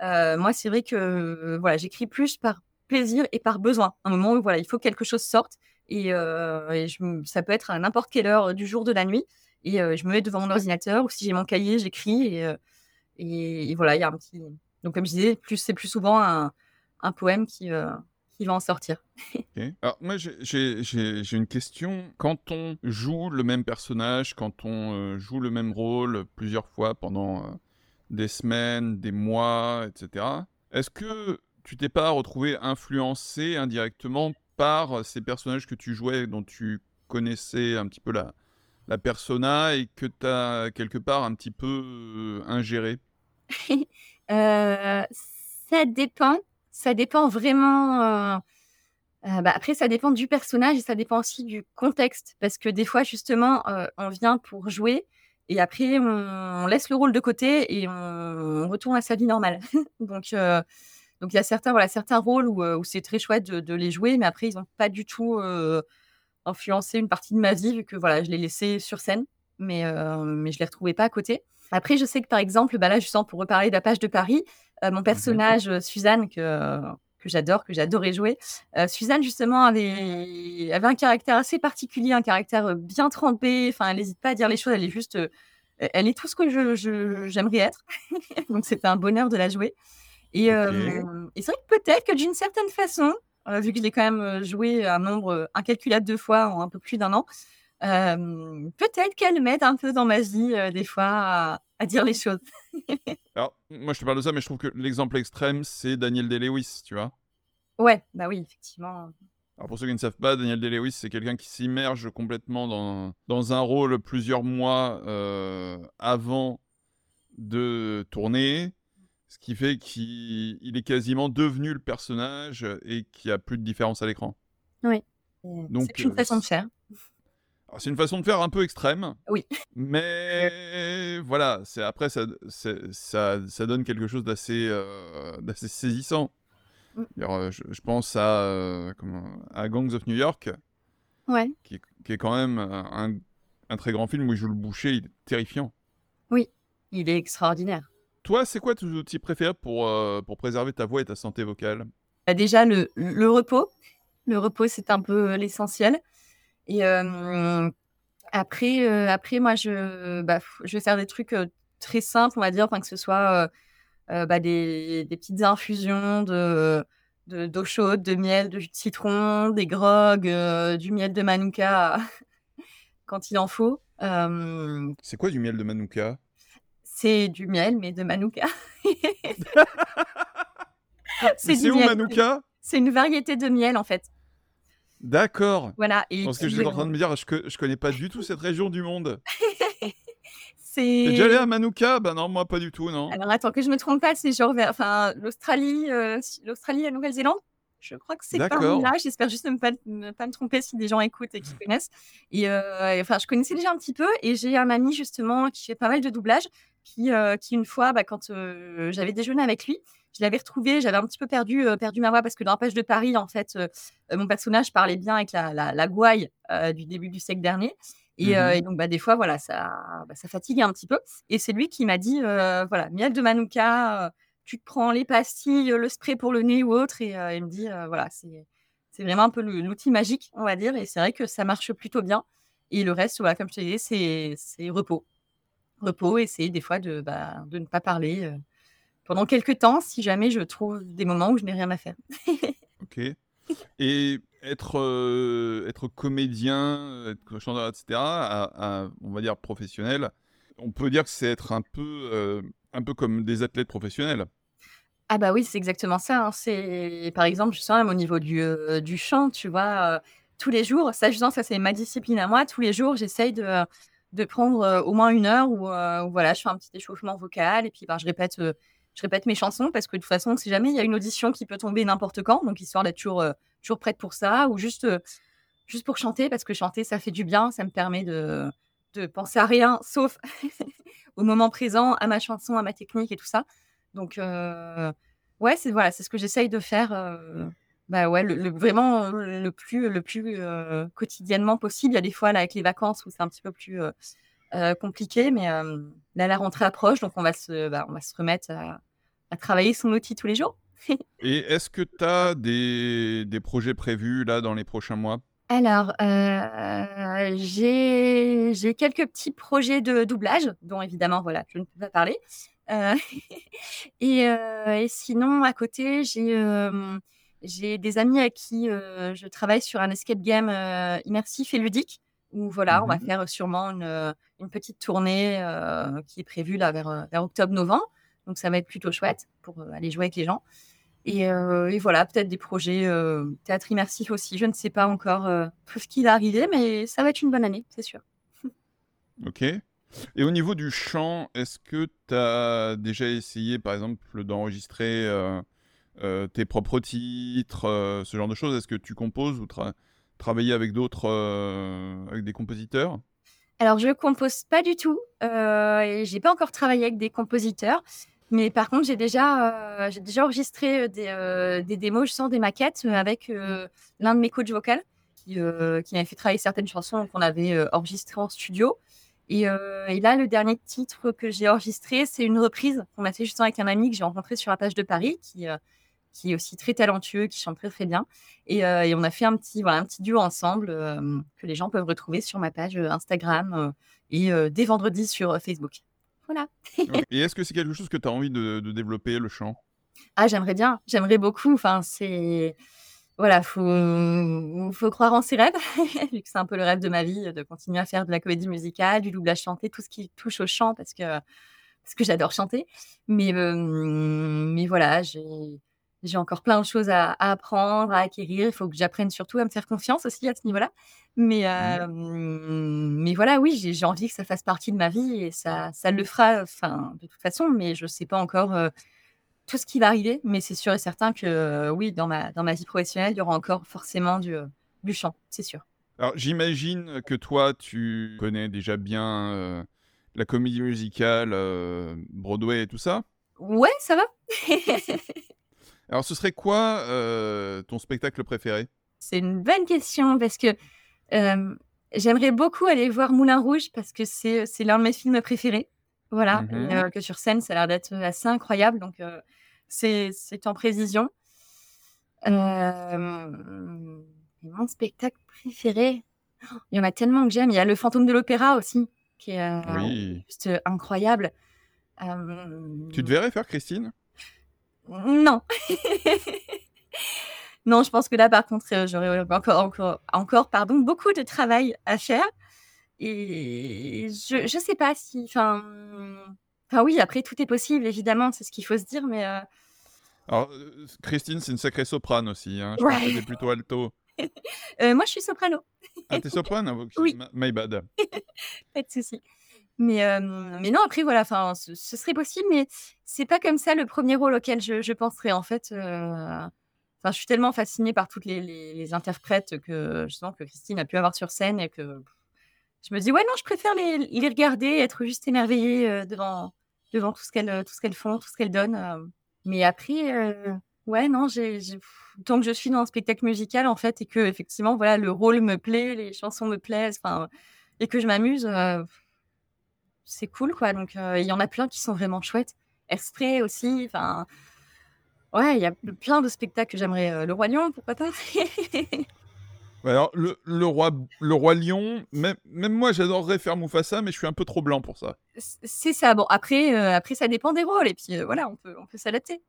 moi, c'est vrai que voilà, j'écris plus par plaisir et par besoin. Un moment où voilà, il faut que quelque chose sorte. Et, je, ça peut être à n'importe quelle heure du jour, de la nuit. Et je me mets devant mon ordinateur, ou si j'ai mon cahier, j'écris. Et, et, voilà, il y a un petit. Donc, comme je disais, plus, c'est plus souvent un, un poème qui, euh, qui va en sortir. Alors, moi, j'ai une question. Quand on joue le même personnage, quand on euh, joue le même rôle plusieurs fois pendant euh, des semaines, des mois, etc., est-ce que tu t'es pas retrouvé influencé indirectement par ces personnages que tu jouais, dont tu connaissais un petit peu la, la persona et que tu as quelque part un petit peu ingéré? Ça dépend ça dépend vraiment. Euh, euh, bah, après, ça dépend du personnage et ça dépend aussi du contexte. Parce que des fois, justement, euh, on vient pour jouer et après, on, laisse le rôle de côté et on, retourne à sa vie normale. donc, donc il y a certains, voilà, certains rôles où, où c'est très chouette de, les jouer, mais après, ils n'ont pas du tout influencé une partie de ma vie vu que voilà, je l'ai laissé sur scène, mais, mais je ne les retrouvais pas à côté. Après, je sais que par exemple, bah là, justement, pour reparler de la page de Paris, euh, mon mmh personnage, euh, Suzanne, que, que j'adore, que j'adorais jouer, euh, Suzanne, justement, avait, avait un caractère assez particulier, un caractère bien trempé. Enfin, elle n'hésite pas à dire les choses, elle est juste elle est tout ce que je j'aimerais être. Donc c'était un bonheur de la jouer et c'est vrai que peut-être que d'une certaine façon, vu que je l'ai quand même, joué un nombre, incalculable de fois en un peu plus d'un an, peut-être qu'elle m'aide un peu dans ma vie, des fois à à dire les choses. Alors, moi, je te parle de ça, mais je trouve que l'exemple extrême, c'est Daniel Day-Lewis, tu vois? Ouais, bah oui, effectivement. Alors pour ceux qui ne savent pas, Daniel Day-Lewis, c'est quelqu'un qui s'immerge complètement dans dans un rôle plusieurs mois, avant de tourner, ce qui fait qu'il il est quasiment devenu le personnage et qu'il y a plus de différence à l'écran. Oui, c'est Donc une heu, façon de faire. alors c'est une façon de faire un peu extrême, Oui. mais voilà, c'est après ça c'est ça ça donne quelque chose d'assez, saisissant. Heu, je je pense à, heu, comment à Gangs of New York Ouais. qui est qui est quand même, un un très grand film où il joue le boucher, il est terrifiant. Oui, il est extraordinaire. Toi, c'est quoi tes outils préférés pour, heu, pour préserver ta voix et ta santé vocale? Bah, déjà le le repos. Le repos, c'est un peu, l'essentiel et hem, après, après moi je bah, je vais faire des trucs, très simples, on va dire, enfin que ce soit, bah, des des petites infusions de de d'eau chaude, de miel, de jus de citron, des grogs, heu, du miel de Manuka quand il en faut. C'est quoi du miel de Manuka? C'est du miel, mais de Manuka. C'est c'est où miel, Manuka? c'est une variété de miel, en fait. D'accord. Voilà et Parce que j'étais en train de me dire, je je connais pas du tout cette région du monde. Tu es déjà allé C'est à Manuka? Bah non, moi pas du tout, non. alors attends que je me trompe pas, c'est genre vers enfin l'Australie, heu, s l'Australie, la Nouvelle-Zélande? Je crois que c'est par là, j'espère juste ne pas ne pas me tromper si des gens écoutent et qui connaissent et heu et enfin je connaissais déjà un petit peu et j'ai un ami justement qui fait pas mal de doublage qui, heu, qui une fois, bah, quand, heu, j'avais déjeuné avec lui, je l'avais retrouvé, j'avais un petit peu perdu, heu, perdu ma voix parce que dans La Page de Paris, en fait, mon personnage parlait bien avec la la la gouaille, du début du siècle dernier. Et Mmh et donc bah, des fois voilà, ça bah, ça fatiguait un petit peu. Et c'est lui qui m'a dit, voilà: «Miel de Manuka, tu te prends les pastilles, le spray pour le nez ou autre» et il me dit, voilà, c'est vraiment un peu l'outil magique, on va dire. Et c'est vrai que ça marche plutôt bien. Et le reste, voilà, comme je te disais, c'est repos. Repos, essayer des fois de, bah, de ne pas parler, heu, pendant quelque temps si jamais je trouve des moments où je n'ai rien à faire. OK. Et être, heu, être comédien, être chanteur et cetera, à à on va dire professionnel, on peut dire que c'est être un peu, heu, un peu comme des athlètes professionnels? Ah bah oui, c'est exactement ça, hein. C'est par exemple, je sens même au niveau du, du chant, tu vois? Tous les jours, ça justement, ça c'est ma discipline à moi. Tous les jours, j'essaye de, de prendre, au moins une heure où, voilà, je fais un petit échauffement vocal et puis, ben, je répète, mes chansons parce que de toute façon, on sait jamais, il y a une audition qui peut tomber n'importe quand, donc histoire d'être toujours, toujours prête pour ça ou juste, juste pour chanter parce que chanter, ça fait du bien, ça me permet de de penser à rien sauf au moment présent, à ma chanson, à ma technique et tout ça. Donc ouais, c'est voilà, c'est ce que j'essaye de faire, bah, ouais, le le vraiment, le plus le plus, heu, quotidiennement possible. Il y a des fois, là, avec les vacances où c'est un petit peu plus, heu heu, compliqué, mais là, la rentrée approche, donc on va se bah, on va se remettre à à travailler son outil tous les jours. Et est-ce que tu as des des projets prévus là dans les prochains mois? Alors, j'ai j'ai quelques petits projets de doublage dont évidemment, voilà, je ne peux pas parler. Et sinon à côté, j'ai, j'ai des amis avec qui, je travaille sur un escape game, immersif et ludique où voilà, on va Mmh faire sûrement une, petite tournée, qui est prévue là vers, octobre-novembre. Donc ça va être plutôt chouette pour, aller jouer avec les gens. Et voilà, peut-être des projets, théâtre immersif aussi. Je ne sais pas encore, tout ce qui va arriver, mais ça va être une bonne année, c'est sûr. OK. Et au niveau du chant, est-ce que tu as déjà essayé, par exemple, d'enregistrer, tes propres titres, heu, ce genre de choses? Est-ce que tu composes ou tra travailler avec d'autres, heu, avec des compositeurs? Alors je compose pas du tout, et j'ai pas encore travaillé avec des compositeurs, mais par contre j'ai déjà, déjà enregistré, des, des démos, justement des maquettes, avec, l'un de mes coachs vocales qui, qui m'avait fait travailler certaines chansons qu'on avait, enregistrées en studio et là, le dernier titre que j'ai enregistré, c'est une reprise qu'on a fait justement avec un ami que j'ai rencontré sur la plage de Paris qui, qui est aussi très talentueux, qui chante très très bien. Et, et on a fait un petit, voilà, un petit duo ensemble que les gens peuvent retrouver sur ma page Instagram et dès vendredi sur Facebook. Voilà. et est-ce que c'est quelque chose que tu as envie de, de développer, le chant? Ah, j'aimerais bien, j'aimerais beaucoup. Enfin, c'est voilà, faut, faut croire en ses rêves, vu que c'est un peu le rêve de ma vie, de continuer à faire de la comédie musicale, du doublage chanté, tout ce qui touche au chant, parce que, parce que j'adore chanter. Mais, mais voilà, j'ai, j'ai encore plein de choses à, apprendre, à acquérir. Il faut que j'apprenne surtout à me faire confiance aussi à ce niveau-là. Mais, mmh. mais voilà, oui, j'ai, envie que ça fasse partie de ma vie et ça, ça le fera, enfin, de toute façon, mais je ne sais pas encore tout ce qui va arriver, mais c'est sûr et certain que euh, oui, dans ma, dans ma vie professionnelle, il y aura encore forcément du, du chant, c'est sûr. Alors j'imagine que toi, tu connais déjà bien la comédie musicale, Broadway et tout ça Ouais, ça va. Alors ce serait quoi ton spectacle préféré? C'est une bonne question parce que j'aimerais beaucoup aller voir Moulin Rouge parce que c'est l'un de mes films préférés. Voilà, mmh que sur scène, ça a l'air d'être assez incroyable. Donc, c'est en précision. mon spectacle préféré, il y en a tellement que j'aime. Il y a Le Fantôme de l'Opéra aussi, qui est juste incroyable. Tu te verrais faire Christine? Non. non, je pense que là, par contre, j'aurais encore, encore, encore pardon, beaucoup de travail à faire. Et je ne sais pas si. Enfin, enfin, oui, après, tout est possible, évidemment, c'est ce qu'il faut se dire, mais. Euh Alors, euh, Christine, c'est une sacrée soprane aussi. Hein. Je que plutôt alto. Euh, moi, je suis soprano. ah, t'es soprano Oui. My bad. pas de souci. Mais, mais non, après, voilà, ce, serait possible, mais c'est pas comme ça le premier rôle auquel je, je penserais, en fait. Enfin, je suis tellement fascinée par toutes les, les, interprètes que, justement, que Christine a pu avoir sur scène et que je me dis ouais non je préfère les, les regarder être juste émerveillée euh, devant devant tout ce qu'elles qu'elles font tout ce qu'elles donnent euh. mais après euh, ouais non j'ai tant que je suis dans un spectacle musical en fait et que effectivement voilà le rôle me plaît les chansons me plaisent et que je m'amuse c'est cool quoi donc il y en a plein qui sont vraiment chouettes Exprès aussi enfin ouais il y a plein de spectacles que j'aimerais le roi lion pourquoi pas? Alors, le, le, roi, le roi lion, même, même moi j'adorerais faire Mufasa, mais je suis un peu trop blanc pour ça. C'est ça. Bon, après, euh, après ça dépend des rôles, et puis euh, voilà, on peut, on peut s'adapter.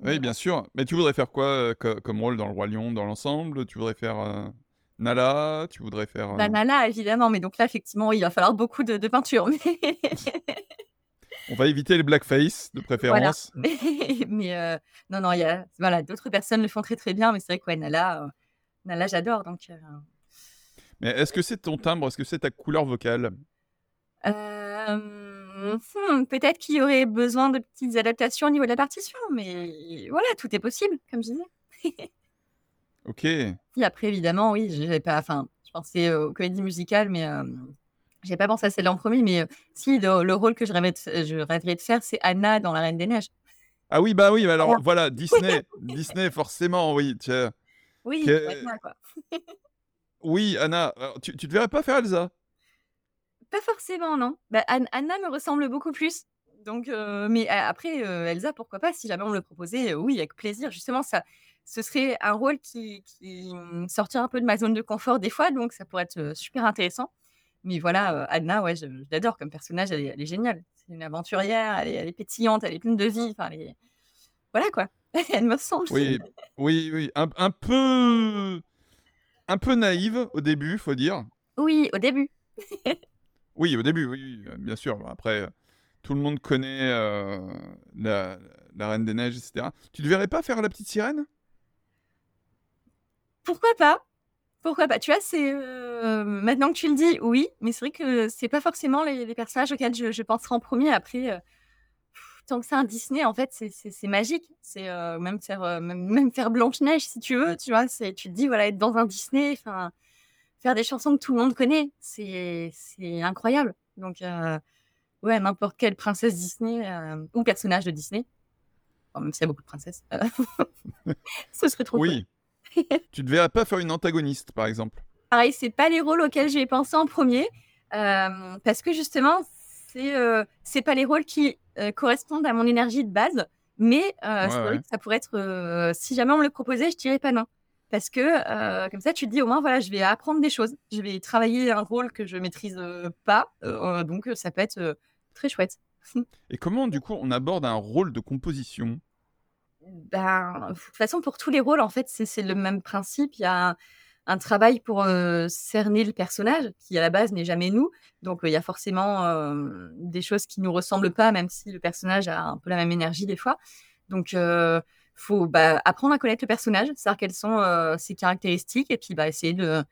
oui, bien sûr. Mais tu voudrais faire quoi euh, comme rôle dans le roi lion, dans l'ensemble? Tu voudrais faire Nala Tu voudrais faire. Bah, Nala, évidemment, mais donc là, effectivement, il va falloir beaucoup de, de peinture. On va éviter les blackface de préférence. mais non, non, il y a voilà, d'autres personnes le font très très bien, mais c'est vrai que Nala, Là, j'adore. Donc, euh, Mais est-ce que c'est ton timbre? Est-ce que c'est ta couleur vocale? Euh, hmm, Peut-être qu'il y aurait besoin de petites adaptations au niveau de la partition, mais voilà, tout est possible, comme je disais. ok. Et après, évidemment, oui, j'ai pas. Enfin, je pensais aux comédies musicales, mais euh, j'ai pas pensé à celle en premier. Mais si, le, rôle que je, rêvais je rêverais de faire, c'est Anna dans La Reine des Neiges. Ah oui, bah oui, alors voilà, Disney, Disney, forcément, oui. Tiens. Oui, quoi. oui, Anna, tu, ne te verrais pas faire Elsa Pas forcément, non. Bah, Anna me ressemble beaucoup plus. Donc, euh, mais après, euh, Elsa, pourquoi pas Si jamais on me le proposait, euh, oui, avec plaisir. Justement, ça, ce serait un rôle qui, qui sortirait un peu de ma zone de confort des fois, donc ça pourrait être super intéressant. Mais voilà, Anna, ouais, je, l'adore comme personnage, elle est, géniale. C'est une aventurière, elle est, pétillante, elle est pleine de vie. Enfin, Voilà quoi. Elle me semble. Oui, oui, oui. Un, un, peu. Un peu naïve au début, faut dire. Oui, au début. oui, au début, oui, bien sûr. Après, tout le monde connaît euh, la, la, Reine des Neiges, etc. Tu ne verrais pas faire la petite sirène? Pourquoi pas? Pourquoi pas? Tu vois, c'est. Euh, maintenant que tu le dis, oui, mais c'est vrai que c'est pas forcément les, personnages auxquels je, je penserai en premier. Après. Euh, tant que c'est un Disney, en fait, c'est magique. C'est euh, même faire euh, même, faire Blanche Neige si tu veux, tu vois. C'est tu te dis voilà être dans un Disney, enfin faire des chansons que tout le monde connaît, c'est incroyable. Donc euh, ouais, n'importe quelle princesse Disney ou personnage de Disney, même s'il y a beaucoup de princesses, ce serait trop. Oui. tu ne pas faire une antagoniste, par exemple. Pareil, c'est pas les rôles auxquels j'ai pensé en premier, parce que justement, c'est c'est pas les rôles qui correspondent à mon énergie de base. Mais vrai que ça pourrait être, si jamais on me le proposait, je dirais pas non. Parce que comme ça, tu te dis au moins, voilà, je vais apprendre des choses. Je vais travailler un rôle que je maîtrise pas. donc, ça peut être très chouette. Et comment, du coup, on aborde un rôle de composition? Ben, de toute façon, pour tous les rôles, en fait, c'est le même principe. Il y a un, travail pour cerner le personnage, qui à la base n'est jamais nous. Donc, il y a forcément des choses qui nous ressemblent pas, même si le personnage a un peu la même énergie des fois. Donc, faut bah, apprendre à connaître le personnage, savoir quelles sont ses caractéristiques, et puis bah, essayer de,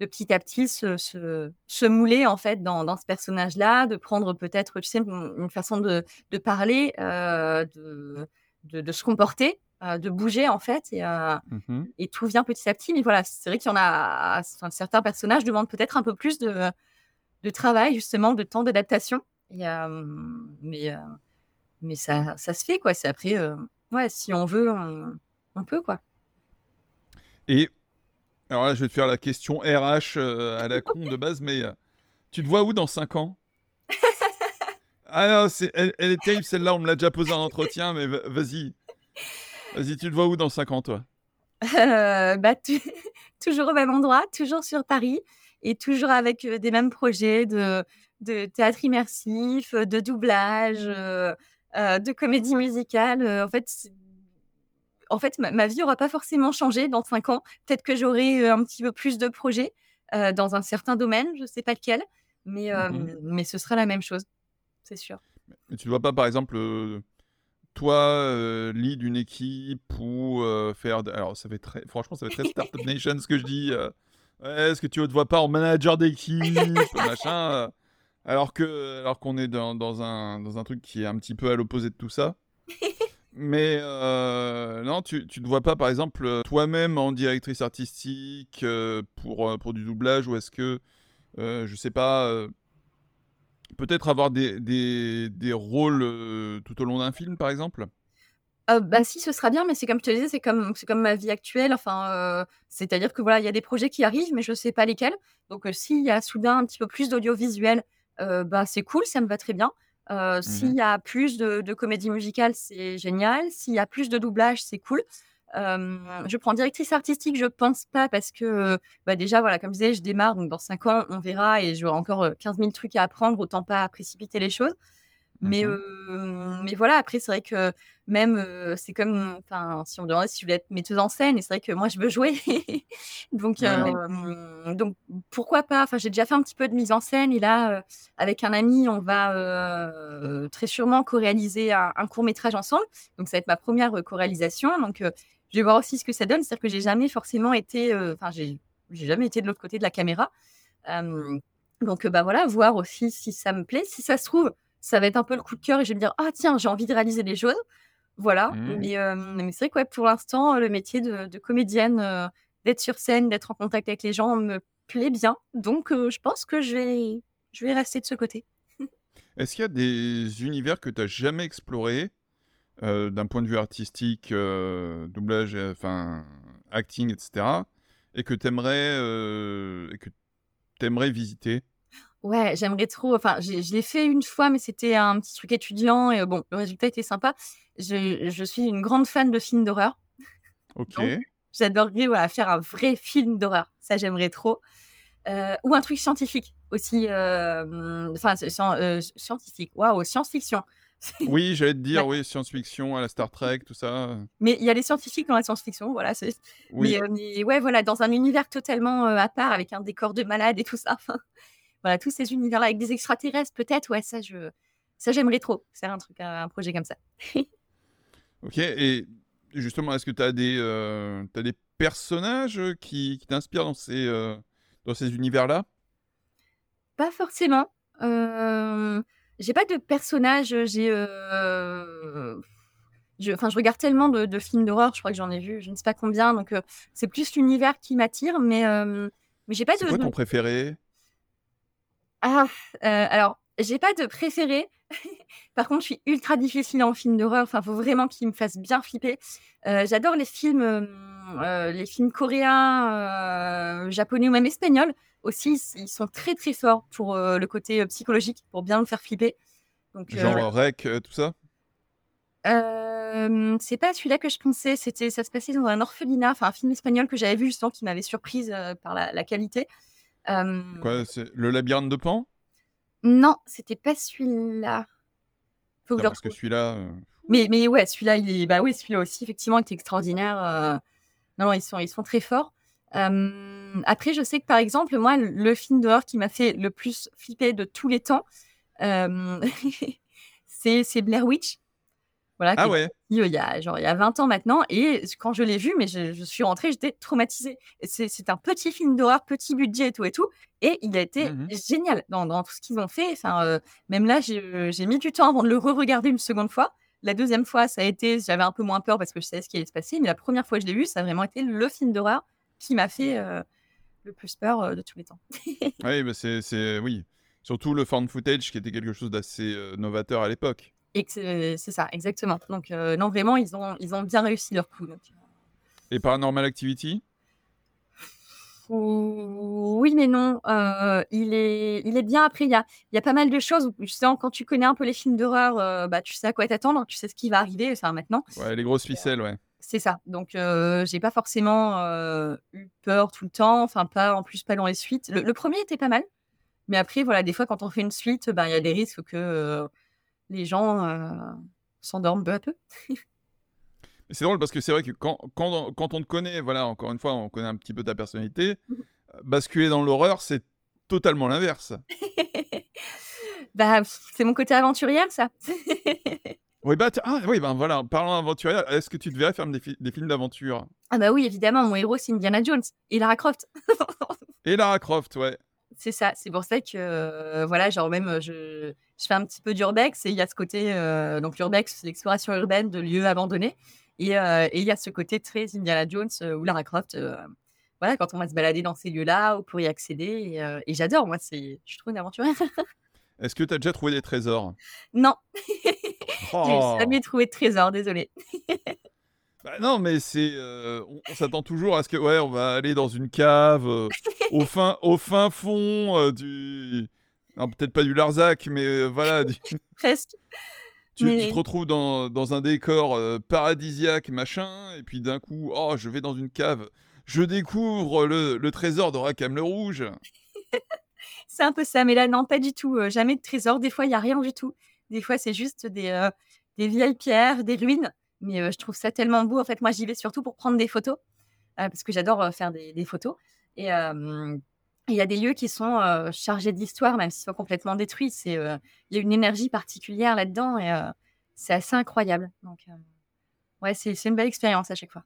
de petit à petit se, mouler en fait dans, dans ce personnage-là, de prendre peut-être, tu sais, une, façon de, de parler, de de, se comporter, euh, de bouger en fait, et, euh, mmh et, tout vient petit à petit. Mais voilà, c'est vrai qu'il y en a, certains personnages demandent peut-être un peu plus de, de travail, justement, de temps d'adaptation. Euh, mais mais ça, ça, se fait, quoi. C'est après, ouais, si on veut, on, peut, quoi. Et alors là, je vais te faire la question RH à la con de base, mais tu te vois où dans 5 ans? Ah non, elle, est terrible celle-là, on me l'a déjà posée en entretien, mais vas-y. Vas-y, tu te vois où dans 5 ans, toi? Euh, bah, Toujours au même endroit, toujours sur Paris, et toujours avec euh, des mêmes projets de, de théâtre immersif, euh, de doublage, de comédie musicale. en fait, en fait ma, vie n'aura pas forcément changé dans 5 ans. Peut-être que j'aurai un petit peu plus de projets dans un certain domaine, je ne sais pas lequel, mais, mmh mais ce sera la même chose c'est sûr. Mais tu ne vois pas, par exemple, euh, toi, euh, lead d'une équipe ou euh, faire. Alors, ça fait très. Franchement, ça fait très Startup Nation ce que je dis. Est-ce que tu ne te vois pas en manager d'équipe, machin alors que alors qu'on est dans, dans, un, dans un truc qui est un petit peu à l'opposé de tout ça. Mais non, tu, tu te vois pas, par exemple, toi-même en directrice artistique pour, pour du doublage ou est-ce que, je sais pas, Peut-être avoir des, des, des rôles euh, tout au long d'un film, par exemple? Euh, bah si, ce sera bien, mais c'est comme je te disais, c'est comme, c'est comme ma vie actuelle. Enfin, euh, c'est-à-dire que voilà, il y a des projets qui arrivent, mais je ne sais pas lesquels. Donc, s'il y a soudain un petit peu plus d'audiovisuel, bah c'est cool, ça me va très bien. Mmh s'il y a plus de, de comédie musicale, c'est génial. S'il y a plus de doublage, c'est cool je prends directrice artistique, je pense pas parce que bah déjà voilà, comme je disais, je démarre donc dans 5 ans, on verra et j'aurai encore 15 000 trucs à apprendre, autant pas précipiter les choses. Mais, mais voilà, après, c'est vrai que même, c'est comme, enfin, si on me demandait si je voulais être metteuse en scène, et c'est vrai que moi, je veux jouer. donc, donc, pourquoi pas? Enfin, j'ai déjà fait un petit peu de mise en scène, et là, avec un ami, on va très sûrement co-réaliser un, un court métrage ensemble. Donc, ça va être ma première co-réalisation. Donc, je vais voir aussi ce que ça donne. C'est-à-dire que j'ai jamais forcément été, euh, enfin, j'ai, jamais été de l'autre côté de la caméra. donc, bah voilà, voir aussi si ça me plaît. Si ça se trouve, ça va être un peu le coup de cœur et je vais me dire, ah tiens, j'ai envie de réaliser des choses. Voilà. Mmh. Mais, c'est vrai que pour l'instant, le métier de, comédienne, euh, d'être sur scène, d'être en contact avec les gens me plaît bien. Donc, euh, je pense que je vais, je vais rester de ce côté. Est-ce qu'il y a des univers que tu n'as jamais explorés euh, d'un point de vue artistique, euh, doublage, enfin acting, etc. Et que t'aimerais euh, et que t'aimerais visiter. Ouais, j'aimerais trop. Enfin, je l'ai fait une fois, mais c'était un petit truc étudiant et bon, le résultat était sympa. Je, je suis une grande fan de films d'horreur. Ok. J'adorerais voilà, faire un vrai film d'horreur. Ça, j'aimerais trop. ou un truc scientifique aussi. Enfin, scientifique. Waouh, science-fiction. Oui, j'allais te dire, oui, science-fiction, à la Star Trek, tout ça. Mais il y a les scientifiques dans la science-fiction, voilà. Oui. Euh, ouais, voilà, dans un univers totalement euh, à part, avec un décor de malade et tout ça. voilà, tous ces univers-là, avec des extraterrestres, peut-être, ouais, ça, je, ça j'aimerais trop faire un truc, un, projet comme ça. ok, et justement, est-ce que tu as des, euh, as des personnages qui, qui t'inspirent dans ces, dans ces univers-là? Pas forcément. Euh j'ai pas de personnage, j'ai. Euh, je, regarde tellement de, films d'horreur, je crois que j'en ai vu, je ne sais pas combien, donc euh, c'est plus l'univers qui m'attire, mais, euh, mais j'ai pas de. C'est quoi ton préféré? Ah, alors, j'ai pas de préféré. Par contre, je suis ultra difficile en film d'horreur. Enfin, faut vraiment qu'il me fasse bien flipper. J'adore les films, les films coréens, japonais ou même espagnols aussi, ils sont très très forts pour euh, le côté euh, psychologique, pour bien le faire flipper. Donc, Genre euh, rec, tout ça? Euh, c'est pas celui-là que je pensais. C'était, ça se passait dans un orphelinat, enfin un film espagnol que j'avais vu justement qui m'avait surprise euh, par la, la qualité. Euh, Quoi, c'est le labyrinthe de Pan? Non, c'était pas celui-là. Faut que Parce que celui-là. Mais, mais ouais, celui-là, il est, bah oui, celui-là aussi, effectivement, était extraordinaire. Non, non, ils sont, ils sont très forts. Euh, Après, je sais que par exemple, moi, le- film d'horreur qui m'a fait le plus flipper de tous les temps, euh, c'est Blair Witch. Voilà, Ah ouais. euh, il y a genre il y a 20 ans maintenant. Et quand je l'ai vu mais je, je suis rentrée j'étais traumatisée. C'est un petit film d'horreur petit budget et tout et tout. Et il a été Mhm. génial dans, dans tout ce qu'ils ont fait. Enfin euh, même là j'ai euh, j'ai mis du temps avant de le re-regarder une seconde fois. La deuxième fois ça a été j'avais un peu moins peur parce que je savais ce qui allait se passer. Mais la première fois que je l'ai vu ça a vraiment été le film d'horreur qui m'a fait euh, le plus peur euh, de tous les temps Oui, bah c'est, c'est- oui. Surtout le found footage qui était quelque chose d'assez euh, novateur à l'époque. c'est c'est ça exactement donc non vraiment ils ont ils ont bien réussi leur coup donc. Et Paranormal Activity? Oui, mais non. Euh, il, est, il est bien. Après, il y a, y a pas mal de choses. où, Justement, quand tu connais un peu les films d'horreur, euh, bah, tu sais à quoi t'attendre, tu sais ce qui va arriver. Enfin, maintenant, Ouais, les grosses ficelles, ouais. C'est ça. Donc, euh, j'ai pas forcément euh, eu peur tout le temps. Enfin, pas en plus, pas dans les suites. Le, le premier était pas mal. Mais après, voilà, des fois, quand on fait une suite, bah, il y a des risques que euh, les gens s'endorment peu à peu. C'est drôle parce que c'est vrai que quand, quand, quand on te connaît, voilà, encore une fois, on connaît un petit peu ta personnalité, euh, basculer dans l'horreur, c'est totalement l'inverse. bah, c'est mon côté aventurière, ça. Oui, bah, ah, oui, ben voilà, parlant aventurier, est-ce que tu te verrais faire des, fi- des films d'aventure? Ah, bah oui, évidemment, mon héros, c'est Indiana Jones et Lara Croft. Et Lara Croft, ouais. C'est ça, c'est pour ça que euh, voilà, genre même euh, je, je fais un petit peu d'urbex et il y a ce côté euh, donc l'urbex c'est l'exploration urbaine de lieux abandonnés et euh, il y a ce côté très Indiana Jones ou Lara Croft voilà quand on va se balader dans ces lieux-là ou pour y accéder et, et j'adore moi je trouve une aventurière. Est-ce que tu as déjà trouvé des trésors? Non, Oh. j'ai jamais trouvé de trésor, désolé. Bah non, mais c'est, euh, on, on s'attend toujours à ce que, ouais, on va aller dans une cave euh, au fin, au fin fond euh, du, non, peut-être pas du Larzac, mais voilà, du- Presque. tu, Mais- tu te retrouves dans, dans un décor paradisiaque, machin, et puis d'un coup, oh, je vais dans une cave, je découvre le, le trésor de Rackham le Rouge. C'est un peu ça, mais là, non, pas du tout. jamais de trésor. Des fois, il n'y a rien du tout. Des fois, c'est juste des, euh, des vieilles pierres, des ruines. Mais euh, je trouve ça tellement beau. En fait, moi, j'y vais surtout pour prendre des photos, euh, parce que j'adore faire des, photos. Et il y a des lieux qui sont chargés d'histoire, même s'ils sont complètement détruits. C'est, Il y a une énergie particulière là-dedans et c'est assez incroyable. Donc, ouais, c'est c'est une belle expérience à chaque fois.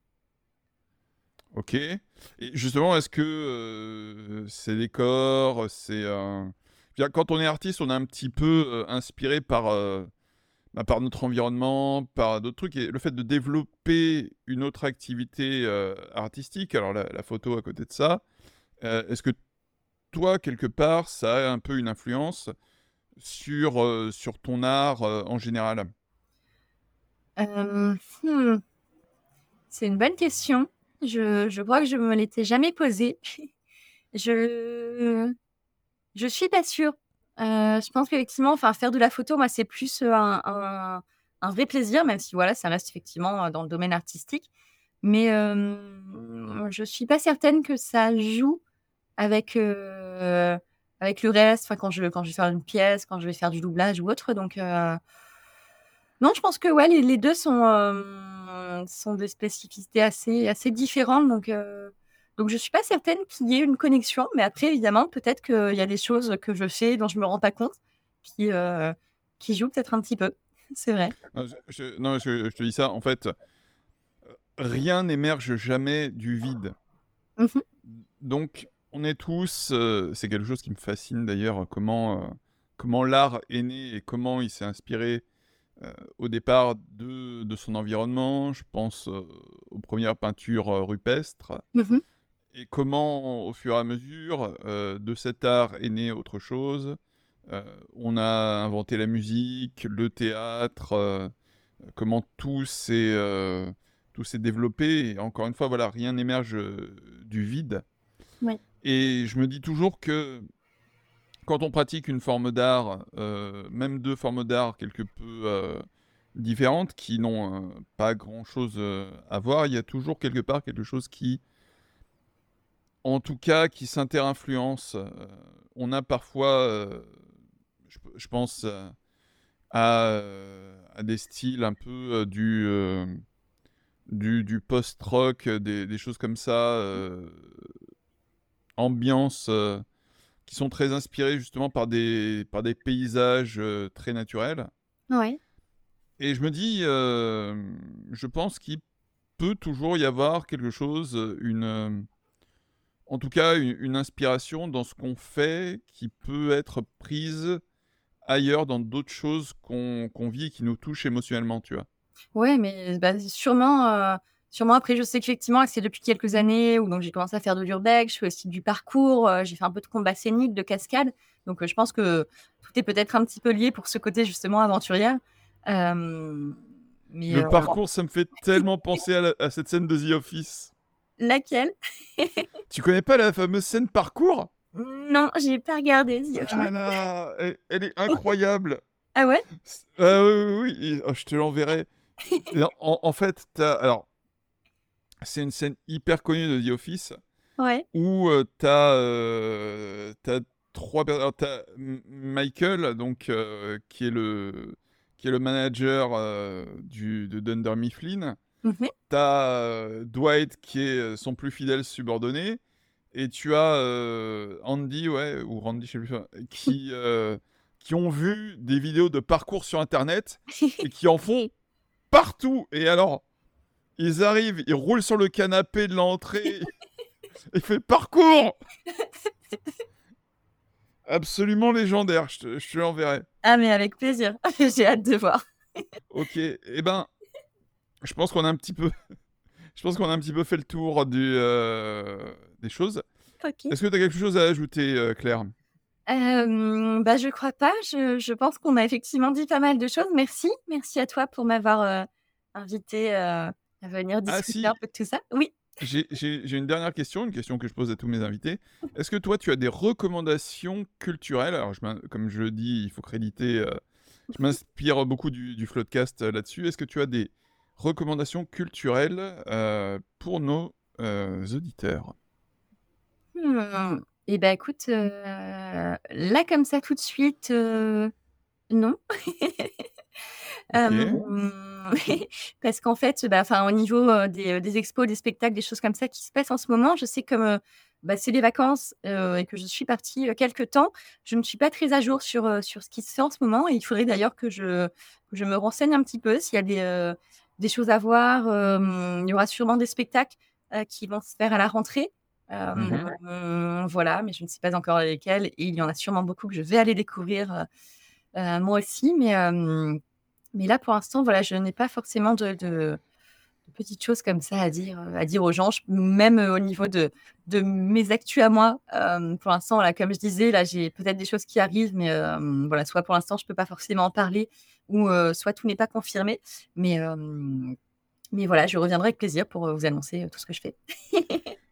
Ok. Et justement, est-ce que euh, c'est euh, je veux dire, quand on est artiste, on est un petit peu euh, inspiré par euh, bah, par notre environnement, par d'autres trucs, et le fait de développer une autre activité euh, artistique, alors la, photo à côté de ça, est-ce que toi quelque part, ça a un peu une influence sur sur ton art en général? Hmm. C'est une bonne question. Je, je crois que je me l'étais jamais posée. Je je suis pas sûre. Euh, je pense qu'effectivement, enfin, faire de la photo, moi, c'est plus euh, un, vrai plaisir, même si voilà, ça reste effectivement euh, dans le domaine artistique. Mais euh, je suis pas certaine que ça joue avec avec le reste. Enfin, quand je quand je vais faire une pièce, quand je vais faire du doublage ou autre. Donc non, je pense que ouais, les, deux sont, sont des spécificités assez, assez différentes. Donc, donc je suis pas certaine qu'il y ait une connexion. Mais après, évidemment, peut-être qu'il y a des choses que je fais dont je me rends pas compte qui, euh, qui jouent peut-être un petit peu. C'est vrai. Non, je, je- non, je- je te dis ça, en fait, rien n'émerge jamais du vide. Mhm. Donc, on est tous, euh, c'est quelque chose qui me fascine d'ailleurs, comment, euh, comment l'art est né et comment il s'est inspiré euh, au départ de, de son environnement. Je pense aux premières peintures rupestres Mhm. Et comment, au fur et à mesure, euh, de cet art est né autre chose. Euh, on a inventé la musique, le théâtre, euh, comment tout s'est tout s'est développé. Et encore une fois, voilà, rien n'émerge du vide. Ouais. Et je me dis toujours que quand on pratique une forme d'art, même deux formes d'art quelque peu différentes qui n'ont pas grand-chose à voir, il y a toujours quelque part quelque chose qui, en tout cas, qui s'inter-influence. on a parfois, je, pense à, des styles un peu du, du, post-rock, des, choses comme ça, ambiance qui sont très inspirés justement par des, par des paysages très naturels. Ouais. Et je me dis, je pense qu'il peut toujours y avoir quelque chose, une, en tout cas une, inspiration dans ce qu'on fait qui peut être prise ailleurs dans d'autres choses qu'on vit et qui nous touchent émotionnellement, tu vois. Ouais, mais bah, sûrement, Sûrement, après, je sais qu'effectivement, c'est depuis quelques années où j'ai commencé à faire de l'urbex, je fais aussi du parcours, euh, j'ai fait un peu de combat scénique, de cascade. Donc, euh, je pense que tout est peut-être un petit peu lié pour ce côté justement aventurière. Euh, le parcours, ça me fait tellement penser à, cette scène de The Office. Laquelle? Tu connais pas la fameuse scène parcours? Non, j'ai pas regardé. Ah là, elle, est incroyable. ah ouais? Ah Oui, oui, oui. Oh, je te l'enverrai. en, en, fait, as... alors c'est une scène hyper connue de The Office. Ouais. Où euh, t'as euh, trois personnes. T'as Michael, donc, euh, qui, est le, qui est le manager euh, du, de Dunder Mifflin. Mm T'as Dwight, qui est son plus fidèle subordonné. Et tu as Andy, ouais, ou Randy, je sais plus, qui, qui ont vu des vidéos de parcours sur Internet et qui en font partout. Et alors, ils arrivent, ils roulent sur le canapé de l'entrée. il fait parcours Absolument légendaire, je te, je l'enverrai. Ah mais avec plaisir, j'ai hâte de voir. ok, eh ben, je pense qu'on a un petit peu, je pense qu'on a un petit peu fait le tour du, euh, des choses. Est-ce que tu as quelque chose à ajouter, euh, Claire? Euh, bah, je crois pas. Je, je pense qu'on a effectivement dit pas mal de choses. Merci. Merci à toi pour m'avoir euh, invité à venir ah, discuter un peu de tout ça. Oui. J'ai une dernière question, une question que je pose à tous mes invités. Est-ce que toi, tu as des recommandations culturelles? Alors, je, comme je le dis, il faut créditer. Je m'inspire beaucoup du, du Floodcast là-dessus. Est-ce que tu as des recommandations culturelles euh, pour nos auditeurs hmm. Eh bien, écoute, là, comme ça, tout de suite, non. parce qu'en fait, bah, au niveau des, des, expos, des spectacles, des choses comme ça qui se passent en ce moment, je sais que bah, c'est les vacances et que je suis partie quelques temps, je ne suis pas très à jour sur, sur ce qui se fait en ce moment. Et il faudrait d'ailleurs que je, je me renseigne un petit peu s'il y a des, des choses à voir. il y aura sûrement des spectacles qui vont se faire à la rentrée. Mmh voilà, mais je ne sais pas encore lesquels. Et il y en a sûrement beaucoup que je vais aller découvrir moi aussi. Mais mais là, pour l'instant, voilà, je n'ai pas forcément de, de, petites choses comme ça à dire, euh, à dire aux gens, même euh, au niveau de, de mes actus à moi. Euh, pour l'instant, voilà, comme je disais, là, j'ai peut-être des choses qui arrivent, mais voilà, soit pour l'instant, je ne peux pas forcément en parler, ou soit tout n'est pas confirmé. Mais, mais voilà, je reviendrai avec plaisir pour vous annoncer tout ce que je fais.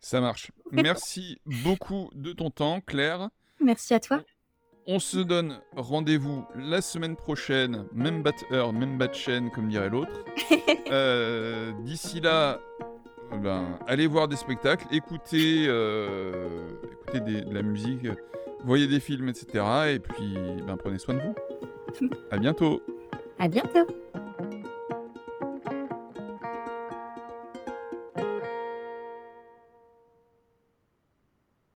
ça marche. Merci beaucoup de ton temps, Claire. Merci à toi. On se donne rendez-vous la semaine prochaine, même bat heure, même bat chaîne, comme dirait l'autre. Euh, d'ici là, ben, allez voir des spectacles, écoutez, euh, écoutez de la musique, voyez des films, etc. Et puis, ben, prenez soin de vous. à bientôt. À bientôt.